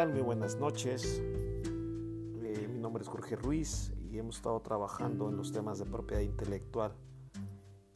tal? Muy buenas noches. Eh, mi nombre es Jorge Ruiz y hemos estado trabajando en los temas de propiedad intelectual.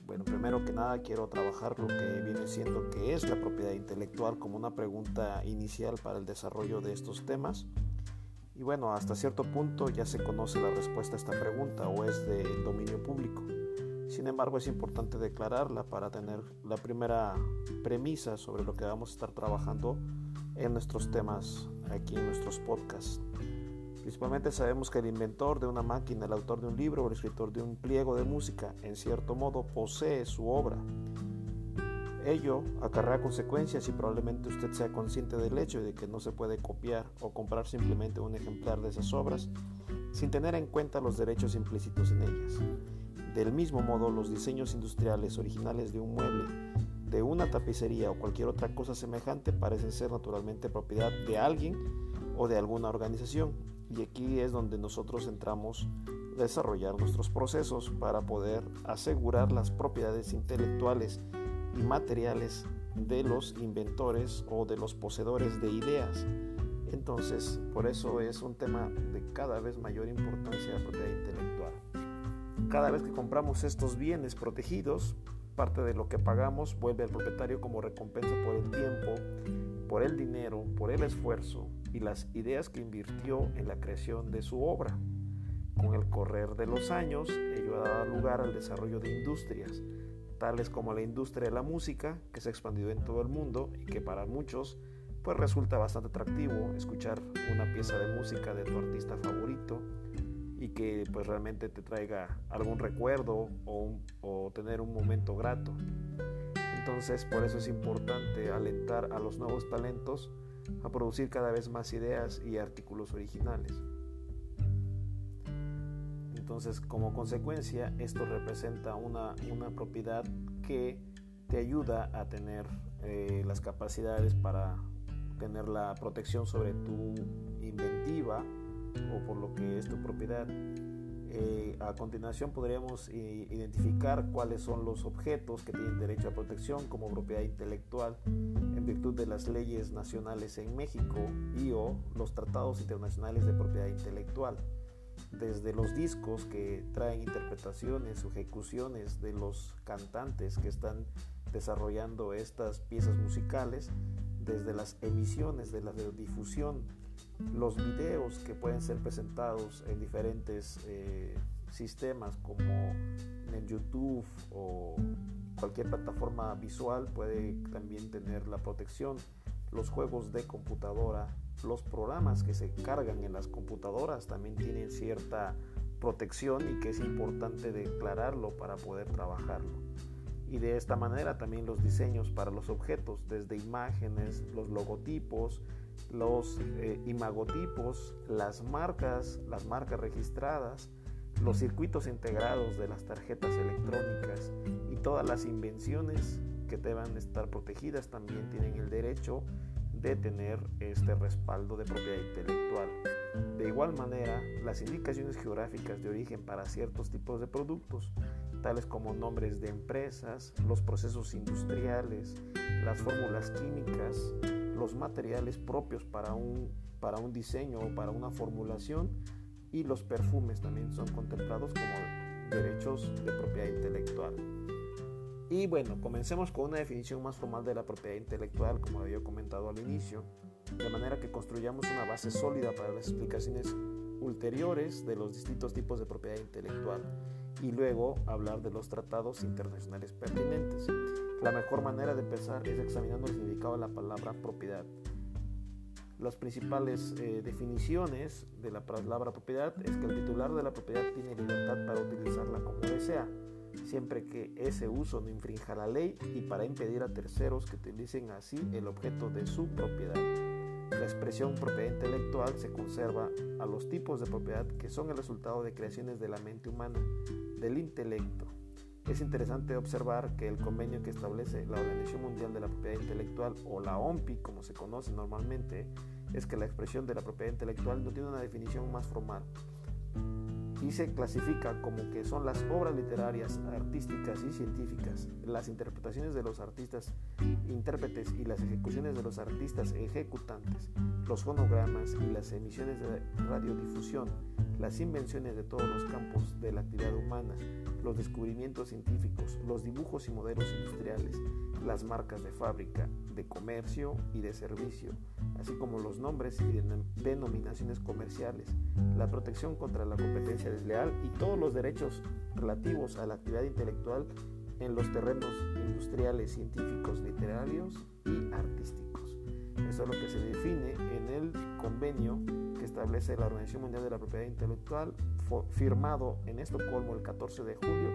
Bueno, primero que nada quiero trabajar lo que viene siendo qué es la propiedad intelectual como una pregunta inicial para el desarrollo de estos temas. Y bueno, hasta cierto punto ya se conoce la respuesta a esta pregunta o es de dominio público. Sin embargo, es importante declararla para tener la primera premisa sobre lo que vamos a estar trabajando en nuestros temas aquí en nuestros podcasts. Principalmente sabemos que el inventor de una máquina, el autor de un libro o el escritor de un pliego de música, en cierto modo posee su obra. Ello acarrea consecuencias y probablemente usted sea consciente del hecho de que no se puede copiar o comprar simplemente un ejemplar de esas obras sin tener en cuenta los derechos implícitos en ellas. Del mismo modo, los diseños industriales originales de un mueble de una tapicería o cualquier otra cosa semejante parecen ser naturalmente propiedad de alguien o de alguna organización. Y aquí es donde nosotros entramos a desarrollar nuestros procesos para poder asegurar las propiedades intelectuales y materiales de los inventores o de los poseedores de ideas. Entonces, por eso es un tema de cada vez mayor importancia la propiedad intelectual. Cada vez que compramos estos bienes protegidos, Parte de lo que pagamos vuelve al propietario como recompensa por el tiempo, por el dinero, por el esfuerzo y las ideas que invirtió en la creación de su obra. Con el correr de los años, ello ha dado lugar al desarrollo de industrias, tales como la industria de la música, que se ha expandido en todo el mundo y que para muchos pues resulta bastante atractivo escuchar una pieza de música de tu artista favorito y que pues realmente te traiga algún recuerdo o, tener un momento grato. Entonces por eso es importante alentar a los nuevos talentos a producir cada vez más ideas y artículos originales. Entonces como consecuencia esto representa una, una propiedad que te ayuda a tener eh, las capacidades para tener la protección sobre tu inventiva, o por lo que es tu propiedad. Eh, a continuación podríamos eh, identificar cuáles son los objetos que tienen derecho a protección como propiedad intelectual en virtud de las leyes nacionales en México y o los tratados internacionales de propiedad intelectual. Desde los discos que traen interpretaciones o ejecuciones de los cantantes que están desarrollando estas piezas musicales, desde las emisiones de la difusión los videos que pueden ser presentados en diferentes eh, sistemas como en YouTube o cualquier plataforma visual puede también tener la protección. Los juegos de computadora, los programas que se cargan en las computadoras también tienen cierta protección y que es importante declararlo para poder trabajarlo. Y de esta manera también los diseños para los objetos, desde imágenes, los logotipos, los eh, imagotipos, las marcas, las marcas registradas, los circuitos integrados de las tarjetas electrónicas y todas las invenciones que deban estar protegidas también tienen el derecho de tener este respaldo de propiedad intelectual. De igual manera, las indicaciones geográficas de origen para ciertos tipos de productos, tales como nombres de empresas, los procesos industriales, las fórmulas químicas, los materiales propios para un, para un diseño o para una formulación y los perfumes también son contemplados como derechos de propiedad intelectual. Y bueno, comencemos con una definición más formal de la propiedad intelectual, como había comentado al inicio, de manera que construyamos una base sólida para las explicaciones ulteriores de los distintos tipos de propiedad intelectual y luego hablar de los tratados internacionales pertinentes. La mejor manera de empezar es examinando el significado de la palabra propiedad. Las principales eh, definiciones de la palabra propiedad es que el titular de la propiedad tiene libertad para utilizarla como desea, siempre que ese uso no infrinja la ley y para impedir a terceros que utilicen así el objeto de su propiedad. La expresión propiedad intelectual se conserva a los tipos de propiedad que son el resultado de creaciones de la mente humana, del intelecto, es interesante observar que el convenio que establece la Organización Mundial de la Propiedad Intelectual o la OMPI, como se conoce normalmente, es que la expresión de la propiedad intelectual no tiene una definición más formal y se clasifica como que son las obras literarias, artísticas y científicas, las interpretaciones de los artistas intérpretes y las ejecuciones de los artistas ejecutantes, los fonogramas y las emisiones de radiodifusión, las invenciones de todos los campos de la actividad humana, los descubrimientos científicos, los dibujos y modelos industriales, las marcas de fábrica, de comercio y de servicio, así como los nombres y denominaciones comerciales, la protección contra la competencia desleal y todos los derechos relativos a la actividad intelectual en los terrenos industriales, científicos, literarios y artísticos. Eso es lo que se define en el convenio establece la Organización Mundial de la Propiedad Intelectual, firmado en Estocolmo el 14 de julio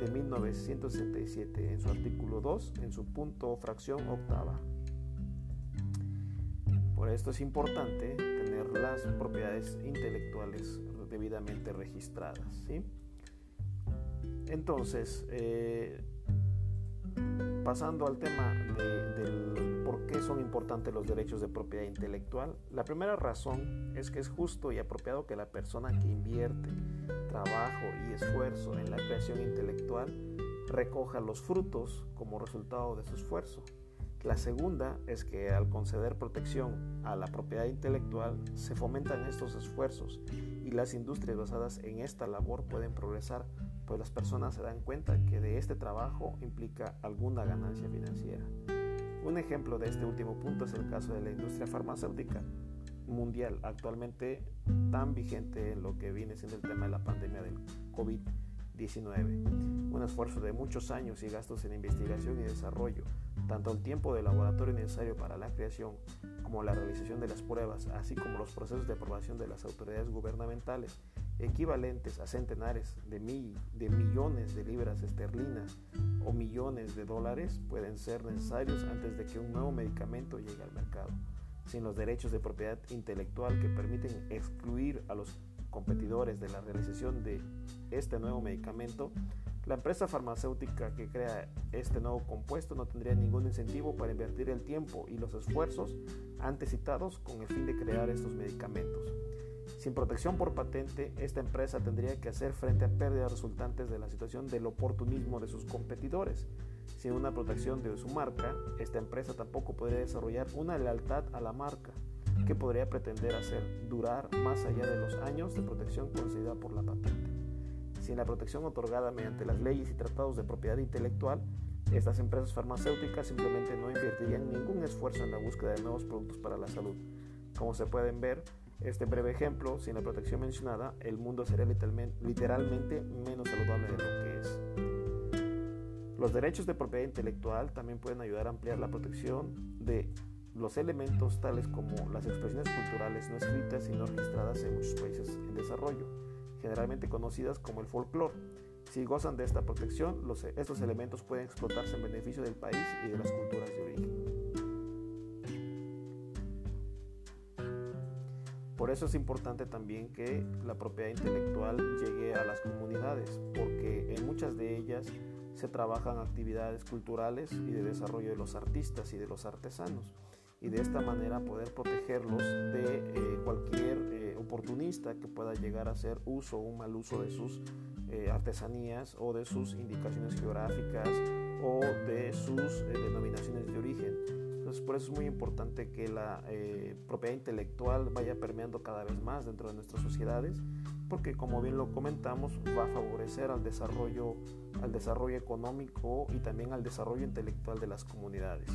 de 1967, en su artículo 2, en su punto fracción octava. Por esto es importante tener las propiedades intelectuales debidamente registradas. ¿sí? Entonces, eh, pasando al tema del por qué son importantes los derechos de propiedad intelectual, la primera razón es que es justo y apropiado que la persona que invierte trabajo y esfuerzo en la creación intelectual recoja los frutos como resultado de su esfuerzo. La segunda es que al conceder protección a la propiedad intelectual se fomentan estos esfuerzos y las industrias basadas en esta labor pueden progresar pues las personas se dan cuenta que de este trabajo implica alguna ganancia financiera. Un ejemplo de este último punto es el caso de la industria farmacéutica mundial, actualmente tan vigente en lo que viene siendo el tema de la pandemia del COVID-19. Un esfuerzo de muchos años y gastos en investigación y desarrollo, tanto el tiempo de laboratorio necesario para la creación como la realización de las pruebas, así como los procesos de aprobación de las autoridades gubernamentales equivalentes a centenares de, mil, de millones de libras esterlinas o millones de dólares pueden ser necesarios antes de que un nuevo medicamento llegue al mercado. Sin los derechos de propiedad intelectual que permiten excluir a los competidores de la realización de este nuevo medicamento, la empresa farmacéutica que crea este nuevo compuesto no tendría ningún incentivo para invertir el tiempo y los esfuerzos antes citados con el fin de crear estos medicamentos. Sin protección por patente, esta empresa tendría que hacer frente a pérdidas resultantes de la situación del oportunismo de sus competidores. Sin una protección de su marca, esta empresa tampoco podría desarrollar una lealtad a la marca que podría pretender hacer durar más allá de los años de protección concedida por la patente. Sin la protección otorgada mediante las leyes y tratados de propiedad intelectual, estas empresas farmacéuticas simplemente no invertirían ningún esfuerzo en la búsqueda de nuevos productos para la salud. Como se pueden ver, este breve ejemplo, sin la protección mencionada, el mundo sería literalmente menos saludable de lo que es. Los derechos de propiedad intelectual también pueden ayudar a ampliar la protección de los elementos tales como las expresiones culturales no escritas y no registradas en muchos países en desarrollo, generalmente conocidas como el folclore. Si gozan de esta protección, estos elementos pueden explotarse en beneficio del país y de las culturas de origen. Por eso es importante también que la propiedad intelectual llegue a las comunidades, porque en muchas de ellas se trabajan actividades culturales y de desarrollo de los artistas y de los artesanos y de esta manera poder protegerlos de eh, cualquier eh, oportunista que pueda llegar a hacer uso o un mal uso de sus eh, artesanías o de sus indicaciones geográficas o de sus denominaciones de origen por eso es muy importante que la eh, propiedad intelectual vaya permeando cada vez más dentro de nuestras sociedades, porque como bien lo comentamos, va a favorecer al desarrollo, al desarrollo económico y también al desarrollo intelectual de las comunidades.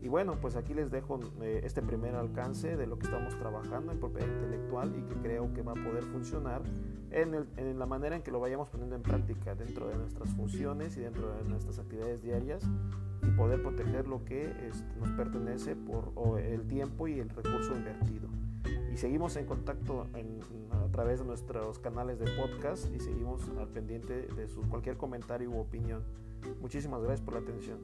Y bueno, pues aquí les dejo eh, este primer alcance de lo que estamos trabajando en propiedad intelectual y que creo que va a poder funcionar en, en, la manera en que lo vayamos poniendo en práctica dentro de nuestras funciones y dentro de nuestras actividades diarias y poder proteger lo que este, nos pertenece por el tiempo y el recurso invertido. Y seguimos en contacto a través de nuestros canales de podcast y seguimos al pendiente de su, cualquier comentario u opinión. Muchísimas gracias por la atención.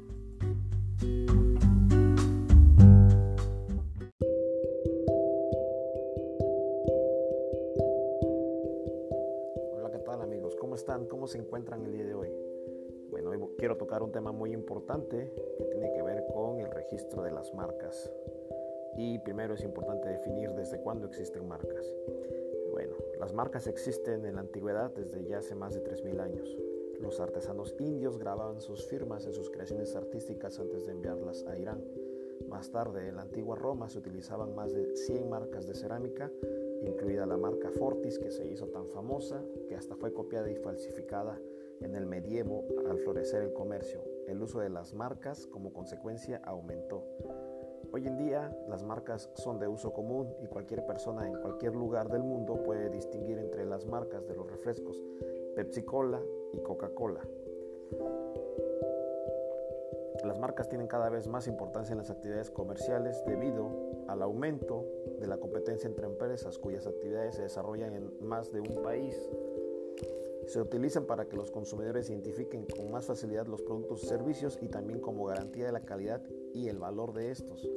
Hola, ¿qué tal amigos? ¿Cómo están? ¿Cómo se encuentran el día de hoy? Quiero tocar un tema muy importante que tiene que ver con el registro de las marcas. Y primero es importante definir desde cuándo existen marcas. Bueno, las marcas existen en la antigüedad desde ya hace más de 3.000 años. los artesanos indios grababan sus firmas en sus creaciones artísticas antes de enviarlas a Irán. Más tarde, en la antigua Roma se utilizaban más de 100 marcas de cerámica, incluida la marca Fortis, que se hizo tan famosa que hasta fue copiada y falsificada en el medievo al florecer el comercio. El uso de las marcas como consecuencia aumentó. Hoy en día las marcas son de uso común y cualquier persona en cualquier lugar del mundo puede distinguir entre las marcas de los refrescos Pepsi Cola y Coca-Cola. Las marcas tienen cada vez más importancia en las actividades comerciales debido al aumento de la competencia entre empresas cuyas actividades se desarrollan en más de un país. Se utilizan para que los consumidores identifiquen con más facilidad los productos y servicios y también como garantía de la calidad y el valor de estos.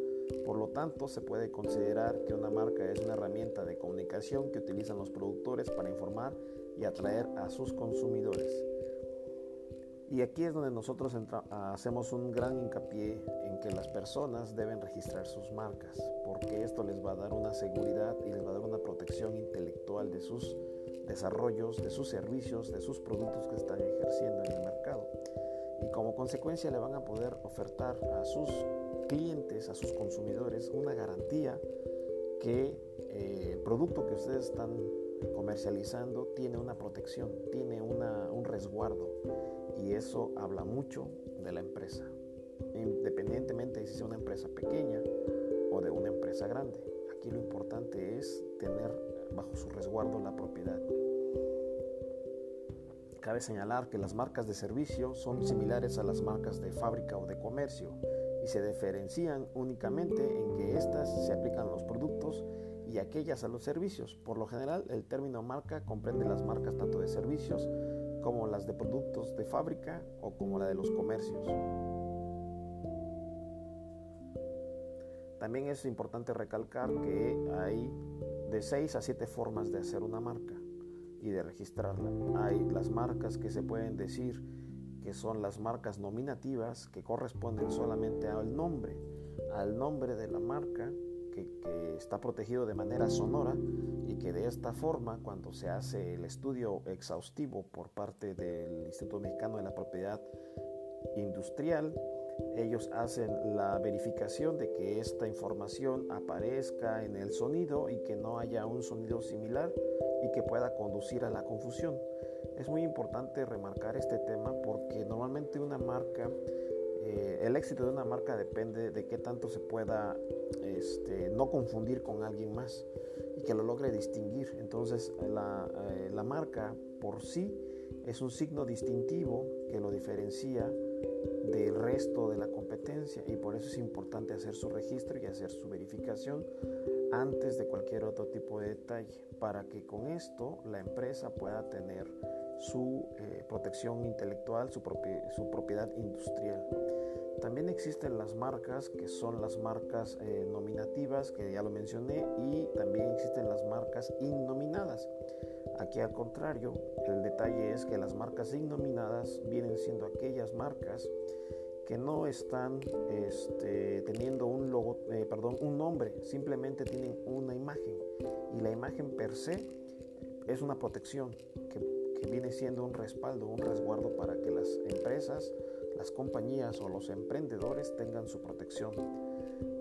Por lo tanto, se puede considerar que una marca es una herramienta de comunicación que utilizan los productores para informar y atraer a sus consumidores. Y aquí es donde nosotros hacemos un gran hincapié en que las personas deben registrar sus marcas, porque esto les va a dar una seguridad y les va a dar una protección intelectual de sus desarrollos, de sus servicios, de sus productos que están ejerciendo en el mercado. Y como consecuencia le van a poder ofertar a sus clientes, a sus consumidores, una garantía que eh, el producto que ustedes están comercializando tiene una protección, tiene un resguardo y eso habla mucho de la empresa, independientemente de si es una empresa pequeña o de una empresa grande. Aquí lo importante es tener bajo su resguardo la propiedad. Cabe señalar que las marcas de servicio son similares a las marcas de fábrica o de comercio y se diferencian únicamente en que éstas se aplican a los productos y aquellas a los servicios. Por lo general, el término marca comprende las marcas tanto de servicios como las de productos de fábrica o como la de los comercios. También es importante recalcar que hay de 6 a 7 formas de hacer una marca y de registrarla. Hay las marcas que se pueden decir que son las marcas nominativas que corresponden solamente al nombre, al nombre de la marca que, está protegido de manera sonora y que de esta forma, cuando se hace el estudio exhaustivo por parte del Instituto Mexicano de la Propiedad Industrial, ellos hacen la verificación de que esta información aparezca en el sonido y que no haya un sonido similar y que pueda conducir a la confusión. Es muy importante remarcar este tema porque normalmente una marca eh, el éxito de una marca depende de qué tanto se pueda este, no confundir con alguien más y que lo logre distinguir. Entonces la, eh, la marca por sí es un signo distintivo que lo diferencia del resto de la competencia y por eso es importante hacer su registro y hacer su verificación antes de cualquier otro tipo de detalle para que con esto la empresa pueda tener su eh, protección intelectual, su, propiedad industrial. También existen las marcas que son las marcas eh, nominativas, que ya lo mencioné, y también existen las marcas innominadas. Aquí al contrario, el detalle es que las marcas innominadas vienen siendo aquellas marcas que no están este, teniendo un logo, eh, perdón, un nombre, simplemente tienen una imagen y la imagen per se es una protección que que viene siendo un respaldo, un resguardo para que las empresas, las compañías o los emprendedores tengan su protección.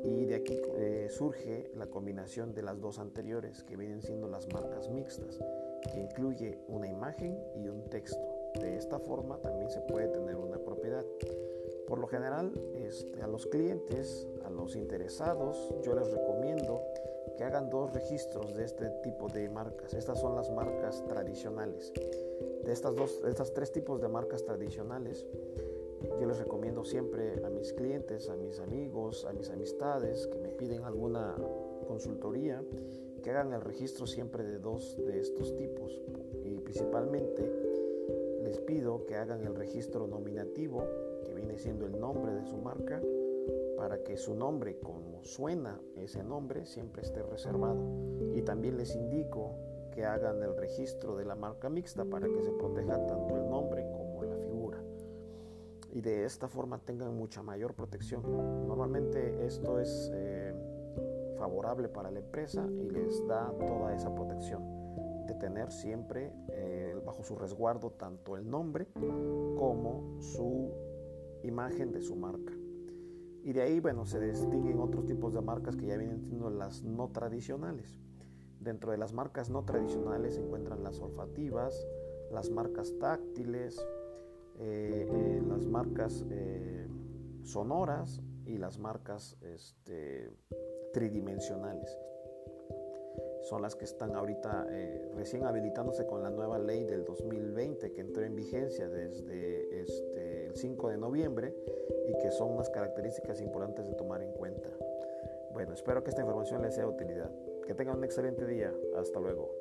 Y de aquí eh, surge la combinación de las dos anteriores, que vienen siendo las marcas mixtas, que incluye una imagen y un texto. De esta forma también se puede tener una propiedad. Por lo general, este, a los clientes, a los interesados, yo les recomiendo que hagan dos registros de este tipo de marcas. Estas son las marcas tradicionales. De estas, dos, estas tres tipos de marcas tradicionales, yo les recomiendo siempre a mis clientes, a mis amigos, a mis amistades que me piden alguna consultoría, que hagan el registro siempre de dos de estos tipos. Y principalmente les pido que hagan el registro nominativo, que viene siendo el nombre de su marca, para que su nombre, como suena ese nombre, siempre esté reservado. Y también les indico que hagan el registro de la marca mixta para que se proteja tanto el nombre como la figura. Y de esta forma tengan mucha mayor protección. Normalmente esto es eh, favorable para la empresa y les da toda esa protección de tener siempre eh, bajo su resguardo tanto el nombre como su imagen de su marca. Y de ahí, bueno, se distinguen otros tipos de marcas que ya vienen siendo las no tradicionales. Dentro de las marcas no tradicionales se encuentran las olfativas, las marcas táctiles, eh, eh, las marcas sonoras y las marcas este, tridimensionales son las que están ahorita eh, recién habilitándose con la nueva ley del 2020 que entró en vigencia desde este, el 5 de noviembre y que son unas características importantes de tomar en cuenta. Bueno, espero que esta información les sea de utilidad. Que tengan un excelente día. Hasta luego.